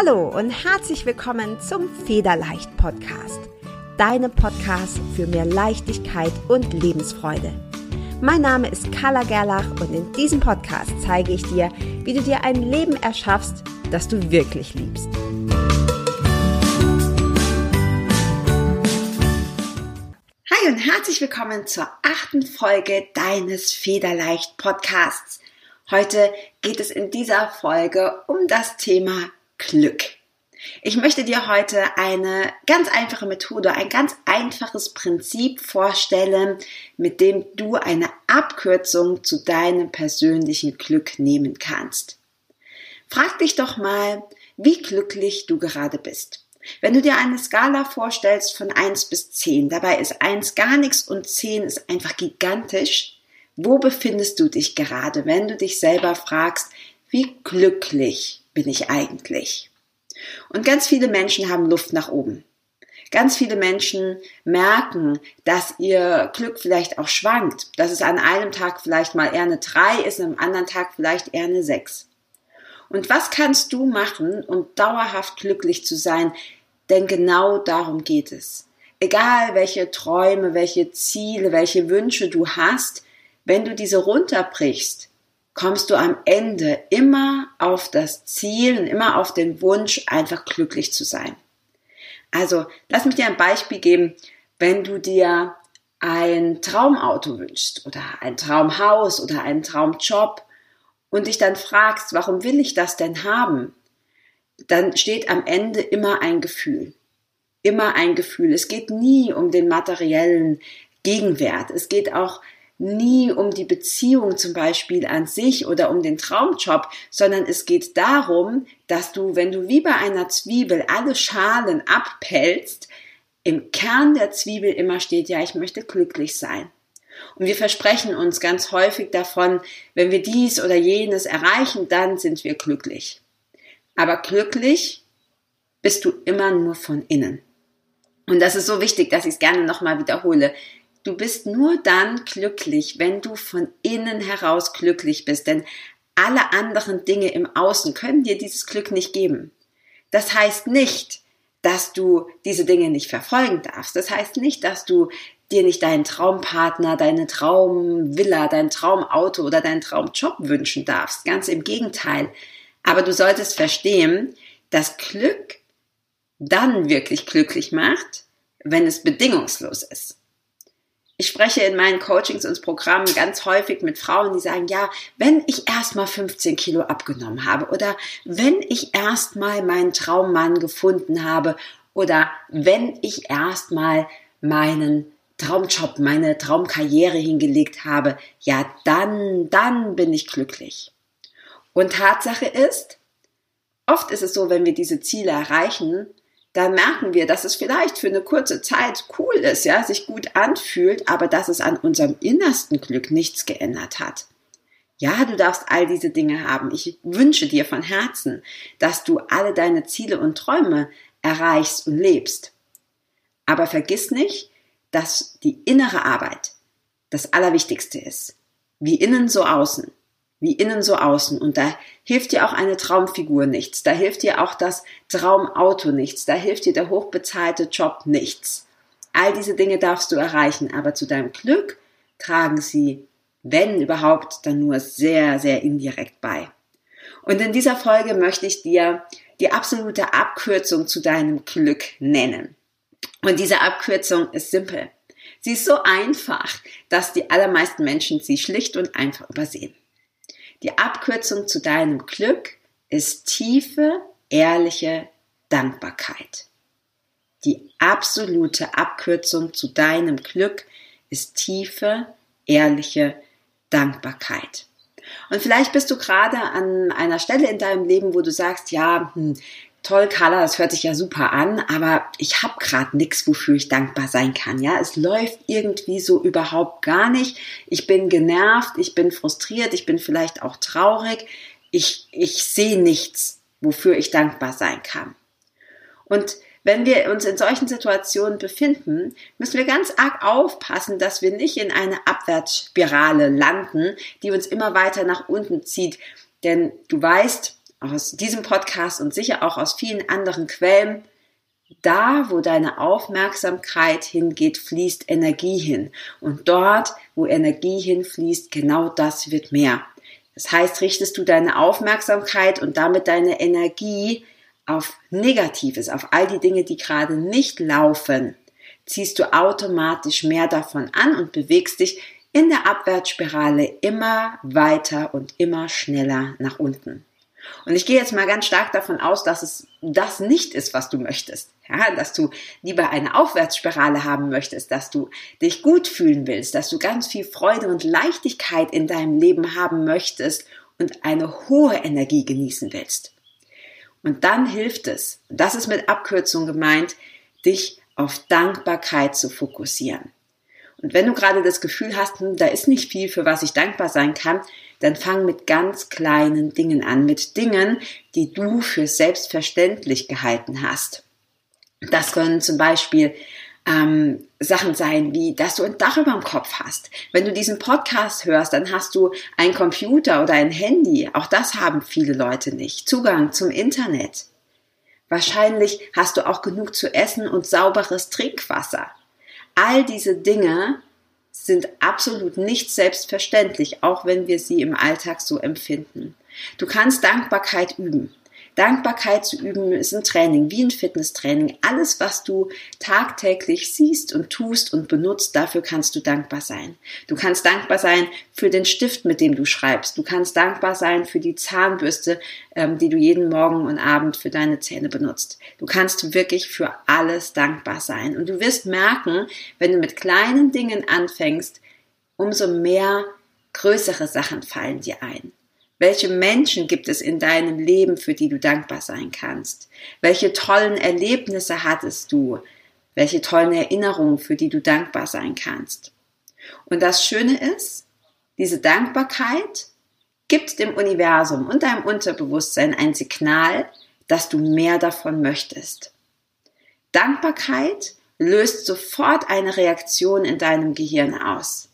Hallo und herzlich willkommen zum Federleicht Podcast, deinem Podcast für mehr Leichtigkeit und Lebensfreude. Mein Name ist Carla Gerlach und in diesem Podcast zeige ich dir, wie du dir ein Leben erschaffst, das du wirklich liebst. Hi und herzlich willkommen zur achten Folge deines Federleicht Podcasts. Heute geht es in dieser Folge um das Thema Glück. Ich möchte dir heute eine ganz einfache Methode, ein ganz einfaches Prinzip vorstellen, mit dem du eine Abkürzung zu deinem persönlichen Glück nehmen kannst. Frag dich doch mal, wie glücklich du gerade bist. Wenn du dir eine Skala vorstellst von 1 bis 10, dabei ist 1 gar nichts und 10 ist einfach gigantisch, wo befindest du dich gerade, wenn du dich selber fragst, wie glücklich bin ich eigentlich? Und ganz viele Menschen haben Luft nach oben. Ganz viele Menschen merken, dass ihr Glück vielleicht auch schwankt, dass es an einem Tag vielleicht mal eher eine 3 ist, am anderen Tag vielleicht eher eine 6. Und was kannst du machen, um dauerhaft glücklich zu sein? Denn genau darum geht es. Egal welche Träume, welche Ziele, welche Wünsche du hast, wenn du diese runterbrichst, kommst du am Ende immer auf das Ziel und immer auf den Wunsch, einfach glücklich zu sein. Also, lass mich dir ein Beispiel geben. Wenn du dir ein Traumauto wünschst oder ein Traumhaus oder einen Traumjob und dich dann fragst, warum will ich das denn haben? Dann steht am Ende immer ein Gefühl. Immer ein Gefühl. Es geht nie um den materiellen Gegenwert. Es geht auch nie um die Beziehung zum Beispiel an sich oder um den Traumjob, sondern es geht darum, dass du, wenn du wie bei einer Zwiebel alle Schalen abpellst, im Kern der Zwiebel immer steht, ja, ich möchte glücklich sein. Und wir versprechen uns ganz häufig davon, wenn wir dies oder jenes erreichen, dann sind wir glücklich. Aber glücklich bist du immer nur von innen. Und das ist so wichtig, dass ich es gerne nochmal wiederhole. Du bist nur dann glücklich, wenn du von innen heraus glücklich bist, denn alle anderen Dinge im Außen können dir dieses Glück nicht geben. Das heißt nicht, dass du diese Dinge nicht verfolgen darfst. Das heißt nicht, dass du dir nicht deinen Traumpartner, deine Traumvilla, dein Traumauto oder deinen Traumjob wünschen darfst. Ganz im Gegenteil. Aber du solltest verstehen, dass Glück dann wirklich glücklich macht, wenn es bedingungslos ist ich spreche in meinen Coachings und Programmen ganz häufig mit Frauen, die sagen, ja, wenn ich erstmal 15 Kilo abgenommen habe oder wenn ich erstmal meinen Traummann gefunden habe oder wenn ich erstmal meinen Traumjob, meine Traumkarriere hingelegt habe, ja, dann, dann bin ich glücklich. Und Tatsache ist, oft ist es so, wenn wir diese Ziele erreichen, dann merken wir, dass es vielleicht für eine kurze Zeit cool ist, ja, sich gut anfühlt, aber dass es an unserem innersten Glück nichts geändert hat. Ja, du darfst all diese Dinge haben. Ich wünsche dir von Herzen, dass du alle deine Ziele und Träume erreichst und lebst. Aber vergiss nicht, dass die innere Arbeit das Allerwichtigste ist. Wie innen so außen wie innen so außen. Und da hilft dir auch eine Traumfigur nichts. Da hilft dir auch das Traumauto nichts. Da hilft dir der hochbezahlte Job nichts. All diese Dinge darfst du erreichen, aber zu deinem Glück tragen sie, wenn überhaupt, dann nur sehr, sehr indirekt bei. Und in dieser Folge möchte ich dir die absolute Abkürzung zu deinem Glück nennen. Und diese Abkürzung ist simpel. Sie ist so einfach, dass die allermeisten Menschen sie schlicht und einfach übersehen. Die Abkürzung zu deinem Glück ist tiefe, ehrliche Dankbarkeit. Die absolute Abkürzung zu deinem Glück ist tiefe, ehrliche Dankbarkeit. Und vielleicht bist du gerade an einer Stelle in deinem Leben, wo du sagst, ja, hm, toll, Carla, das hört sich ja super an, aber ich habe gerade nichts, wofür ich dankbar sein kann. Ja, es läuft irgendwie so überhaupt gar nicht. Ich bin genervt, ich bin frustriert, ich bin vielleicht auch traurig. Ich, ich sehe nichts, wofür ich dankbar sein kann. Und wenn wir uns in solchen Situationen befinden, müssen wir ganz arg aufpassen, dass wir nicht in eine Abwärtsspirale landen, die uns immer weiter nach unten zieht. Denn du weißt, aus diesem Podcast und sicher auch aus vielen anderen Quellen, da, wo deine Aufmerksamkeit hingeht, fließt Energie hin. Und dort, wo Energie hinfließt, genau das wird mehr. Das heißt, richtest du deine Aufmerksamkeit und damit deine Energie auf Negatives, auf all die Dinge, die gerade nicht laufen, ziehst du automatisch mehr davon an und bewegst dich in der Abwärtsspirale immer weiter und immer schneller nach unten. Und ich gehe jetzt mal ganz stark davon aus, dass es das nicht ist, was du möchtest. Ja, dass du lieber eine Aufwärtsspirale haben möchtest, dass du dich gut fühlen willst, dass du ganz viel Freude und Leichtigkeit in deinem Leben haben möchtest und eine hohe Energie genießen willst. Und dann hilft es, das ist mit Abkürzung gemeint, dich auf Dankbarkeit zu fokussieren. Und wenn du gerade das Gefühl hast, hm, da ist nicht viel, für was ich dankbar sein kann, dann fang mit ganz kleinen Dingen an, mit Dingen, die du für selbstverständlich gehalten hast. Das können zum Beispiel ähm, Sachen sein, wie dass du ein Dach über dem Kopf hast. Wenn du diesen Podcast hörst, dann hast du ein Computer oder ein Handy. Auch das haben viele Leute nicht. Zugang zum Internet. Wahrscheinlich hast du auch genug zu essen und sauberes Trinkwasser. All diese Dinge sind absolut nicht selbstverständlich, auch wenn wir sie im Alltag so empfinden. Du kannst Dankbarkeit üben. Dankbarkeit zu üben ist ein Training, wie ein Fitnesstraining. Alles, was du tagtäglich siehst und tust und benutzt, dafür kannst du dankbar sein. Du kannst dankbar sein für den Stift, mit dem du schreibst. Du kannst dankbar sein für die Zahnbürste, ähm, die du jeden Morgen und Abend für deine Zähne benutzt. Du kannst wirklich für alles dankbar sein. Und du wirst merken, wenn du mit kleinen Dingen anfängst, umso mehr größere Sachen fallen dir ein. Welche Menschen gibt es in deinem Leben, für die du dankbar sein kannst? Welche tollen Erlebnisse hattest du? Welche tollen Erinnerungen, für die du dankbar sein kannst? Und das Schöne ist, diese Dankbarkeit gibt dem Universum und deinem Unterbewusstsein ein Signal, dass du mehr davon möchtest. Dankbarkeit löst sofort eine Reaktion in deinem Gehirn aus.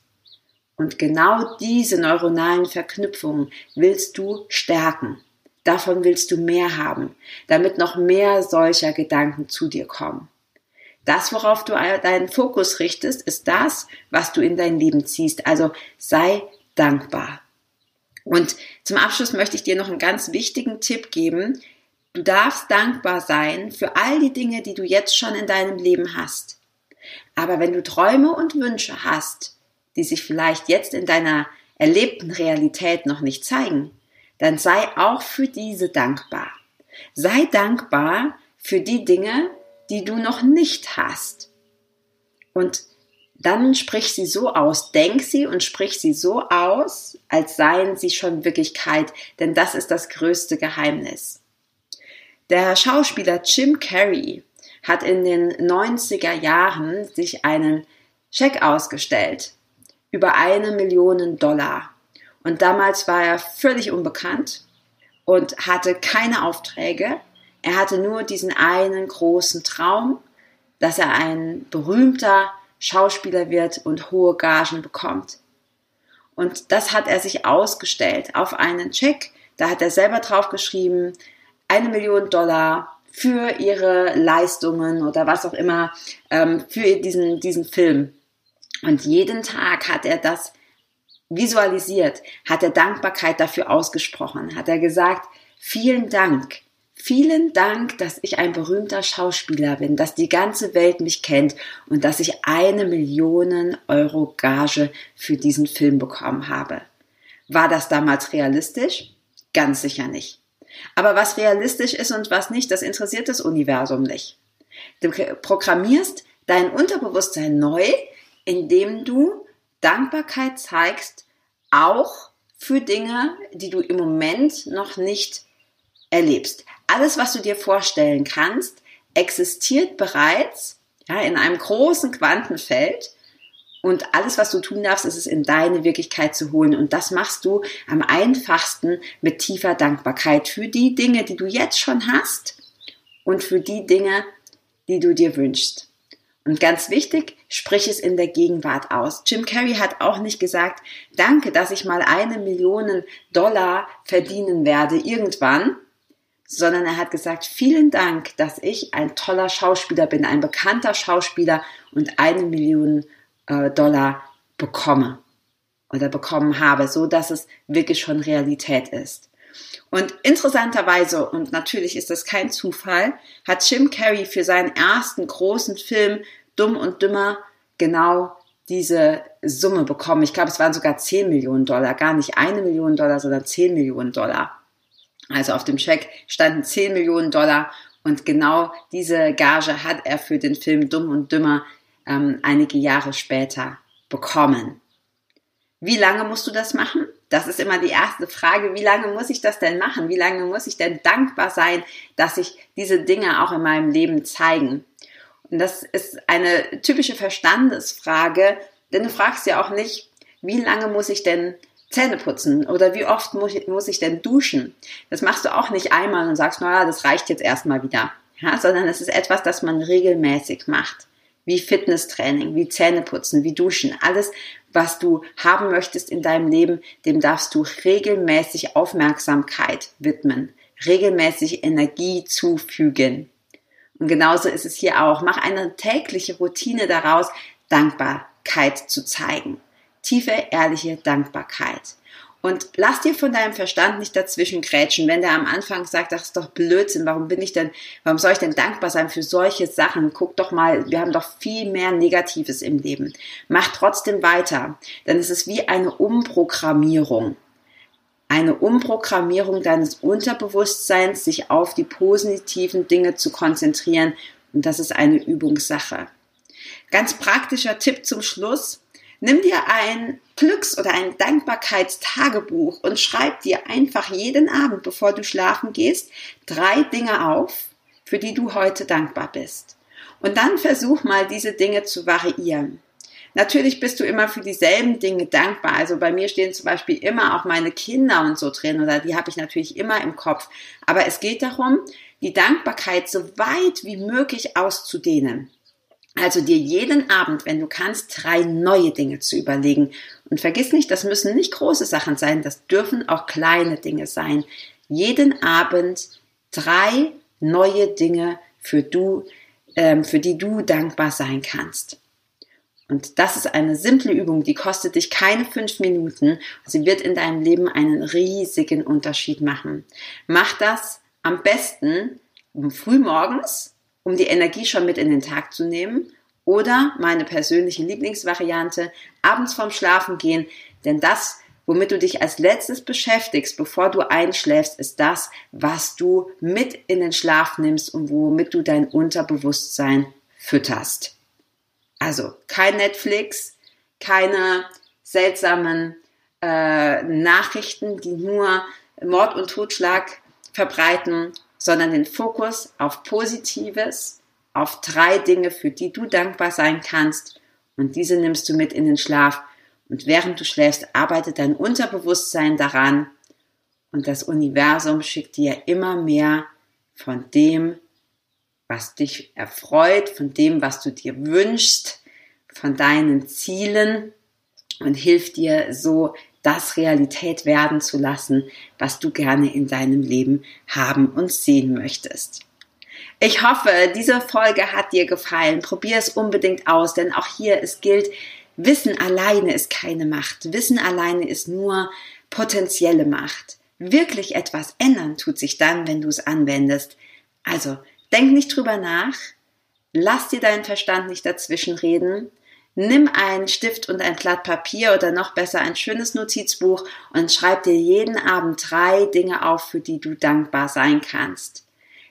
Und genau diese neuronalen Verknüpfungen willst du stärken. Davon willst du mehr haben, damit noch mehr solcher Gedanken zu dir kommen. Das, worauf du deinen Fokus richtest, ist das, was du in dein Leben ziehst. Also sei dankbar. Und zum Abschluss möchte ich dir noch einen ganz wichtigen Tipp geben. Du darfst dankbar sein für all die Dinge, die du jetzt schon in deinem Leben hast. Aber wenn du Träume und Wünsche hast, die sich vielleicht jetzt in deiner erlebten Realität noch nicht zeigen, dann sei auch für diese dankbar. Sei dankbar für die Dinge, die du noch nicht hast. Und dann sprich sie so aus, denk sie und sprich sie so aus, als seien sie schon Wirklichkeit, denn das ist das größte Geheimnis. Der Schauspieler Jim Carrey hat in den 90er Jahren sich einen Scheck ausgestellt über eine Million Dollar. Und damals war er völlig unbekannt und hatte keine Aufträge. Er hatte nur diesen einen großen Traum, dass er ein berühmter Schauspieler wird und hohe Gagen bekommt. Und das hat er sich ausgestellt auf einen Check. Da hat er selber draufgeschrieben, eine Million Dollar für ihre Leistungen oder was auch immer, ähm, für diesen, diesen Film. Und jeden Tag hat er das visualisiert, hat er Dankbarkeit dafür ausgesprochen, hat er gesagt, vielen Dank, vielen Dank, dass ich ein berühmter Schauspieler bin, dass die ganze Welt mich kennt und dass ich eine Million Euro Gage für diesen Film bekommen habe. War das damals realistisch? Ganz sicher nicht. Aber was realistisch ist und was nicht, das interessiert das Universum nicht. Du programmierst dein Unterbewusstsein neu, indem du Dankbarkeit zeigst, auch für Dinge, die du im Moment noch nicht erlebst. Alles, was du dir vorstellen kannst, existiert bereits ja, in einem großen Quantenfeld und alles, was du tun darfst, ist es in deine Wirklichkeit zu holen. Und das machst du am einfachsten mit tiefer Dankbarkeit für die Dinge, die du jetzt schon hast und für die Dinge, die du dir wünschst. Und ganz wichtig, sprich es in der Gegenwart aus. Jim Carrey hat auch nicht gesagt, danke, dass ich mal eine Million Dollar verdienen werde irgendwann, sondern er hat gesagt, vielen Dank, dass ich ein toller Schauspieler bin, ein bekannter Schauspieler und eine Million äh, Dollar bekomme oder bekommen habe, so dass es wirklich schon Realität ist. Und interessanterweise, und natürlich ist das kein Zufall, hat Jim Carrey für seinen ersten großen Film Dumm und Dümmer genau diese Summe bekommen. Ich glaube, es waren sogar 10 Millionen Dollar, gar nicht eine Million Dollar, sondern 10 Millionen Dollar. Also auf dem Scheck standen 10 Millionen Dollar und genau diese Gage hat er für den Film Dumm und Dümmer ähm, einige Jahre später bekommen. Wie lange musst du das machen? Das ist immer die erste Frage. Wie lange muss ich das denn machen? Wie lange muss ich denn dankbar sein, dass sich diese Dinge auch in meinem Leben zeigen? Und das ist eine typische Verstandesfrage, denn du fragst ja auch nicht, wie lange muss ich denn Zähne putzen oder wie oft muss ich, muss ich denn duschen? Das machst du auch nicht einmal und sagst, naja, das reicht jetzt erstmal wieder. Ja, sondern es ist etwas, das man regelmäßig macht. Wie Fitnesstraining, wie Zähneputzen, wie Duschen. Alles, was du haben möchtest in deinem Leben, dem darfst du regelmäßig Aufmerksamkeit widmen, regelmäßig Energie zufügen. Und genauso ist es hier auch. Mach eine tägliche Routine daraus, Dankbarkeit zu zeigen tiefe, ehrliche Dankbarkeit. Und lass dir von deinem Verstand nicht dazwischen grätschen, wenn der am Anfang sagt, das ist doch Blödsinn, warum bin ich denn, warum soll ich denn dankbar sein für solche Sachen? Guck doch mal, wir haben doch viel mehr Negatives im Leben. Mach trotzdem weiter, denn es ist wie eine Umprogrammierung. Eine Umprogrammierung deines Unterbewusstseins, sich auf die positiven Dinge zu konzentrieren. Und das ist eine Übungssache. Ganz praktischer Tipp zum Schluss. Nimm dir ein Glücks- oder ein Dankbarkeitstagebuch und schreib dir einfach jeden Abend, bevor du schlafen gehst, drei Dinge auf, für die du heute dankbar bist. Und dann versuch mal, diese Dinge zu variieren. Natürlich bist du immer für dieselben Dinge dankbar. Also bei mir stehen zum Beispiel immer auch meine Kinder und so drin oder die habe ich natürlich immer im Kopf. Aber es geht darum, die Dankbarkeit so weit wie möglich auszudehnen. Also dir jeden Abend, wenn du kannst, drei neue Dinge zu überlegen. Und vergiss nicht, das müssen nicht große Sachen sein, das dürfen auch kleine Dinge sein. Jeden Abend drei neue Dinge, für, du, ähm, für die du dankbar sein kannst. Und das ist eine simple Übung, die kostet dich keine fünf Minuten. Sie wird in deinem Leben einen riesigen Unterschied machen. Mach das am besten früh morgens um die Energie schon mit in den Tag zu nehmen. Oder meine persönliche Lieblingsvariante, abends vorm Schlafen gehen, denn das, womit du dich als letztes beschäftigst, bevor du einschläfst, ist das, was du mit in den Schlaf nimmst und womit du dein Unterbewusstsein fütterst. Also kein Netflix, keine seltsamen äh, Nachrichten, die nur Mord und Totschlag verbreiten, sondern den Fokus auf Positives, auf drei Dinge, für die du dankbar sein kannst. Und diese nimmst du mit in den Schlaf. Und während du schläfst, arbeitet dein Unterbewusstsein daran. Und das Universum schickt dir immer mehr von dem, was dich erfreut, von dem, was du dir wünschst, von deinen Zielen und hilft dir so das Realität werden zu lassen, was du gerne in deinem Leben haben und sehen möchtest. Ich hoffe, diese Folge hat dir gefallen. Probier es unbedingt aus, denn auch hier es gilt, Wissen alleine ist keine Macht. Wissen alleine ist nur potenzielle Macht. Wirklich etwas ändern tut sich dann, wenn du es anwendest. Also, denk nicht drüber nach. Lass dir deinen Verstand nicht dazwischen reden. Nimm einen Stift und ein Blatt Papier oder noch besser ein schönes Notizbuch und schreib dir jeden Abend drei Dinge auf, für die du dankbar sein kannst.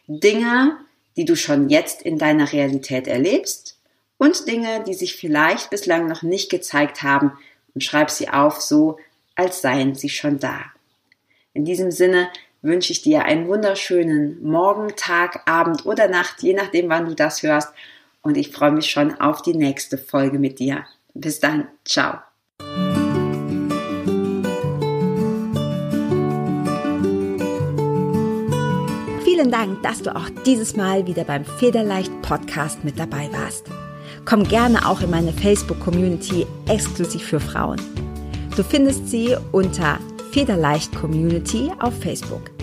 Dinge, die du schon jetzt in deiner Realität erlebst und Dinge, die sich vielleicht bislang noch nicht gezeigt haben und schreib sie auf so, als seien sie schon da. In diesem Sinne wünsche ich dir einen wunderschönen Morgen, Tag, Abend oder Nacht, je nachdem, wann du das hörst und ich freue mich schon auf die nächste Folge mit dir. Bis dann, ciao. Vielen Dank, dass du auch dieses Mal wieder beim Federleicht Podcast mit dabei warst. Komm gerne auch in meine Facebook-Community exklusiv für Frauen. Du findest sie unter Federleicht Community auf Facebook.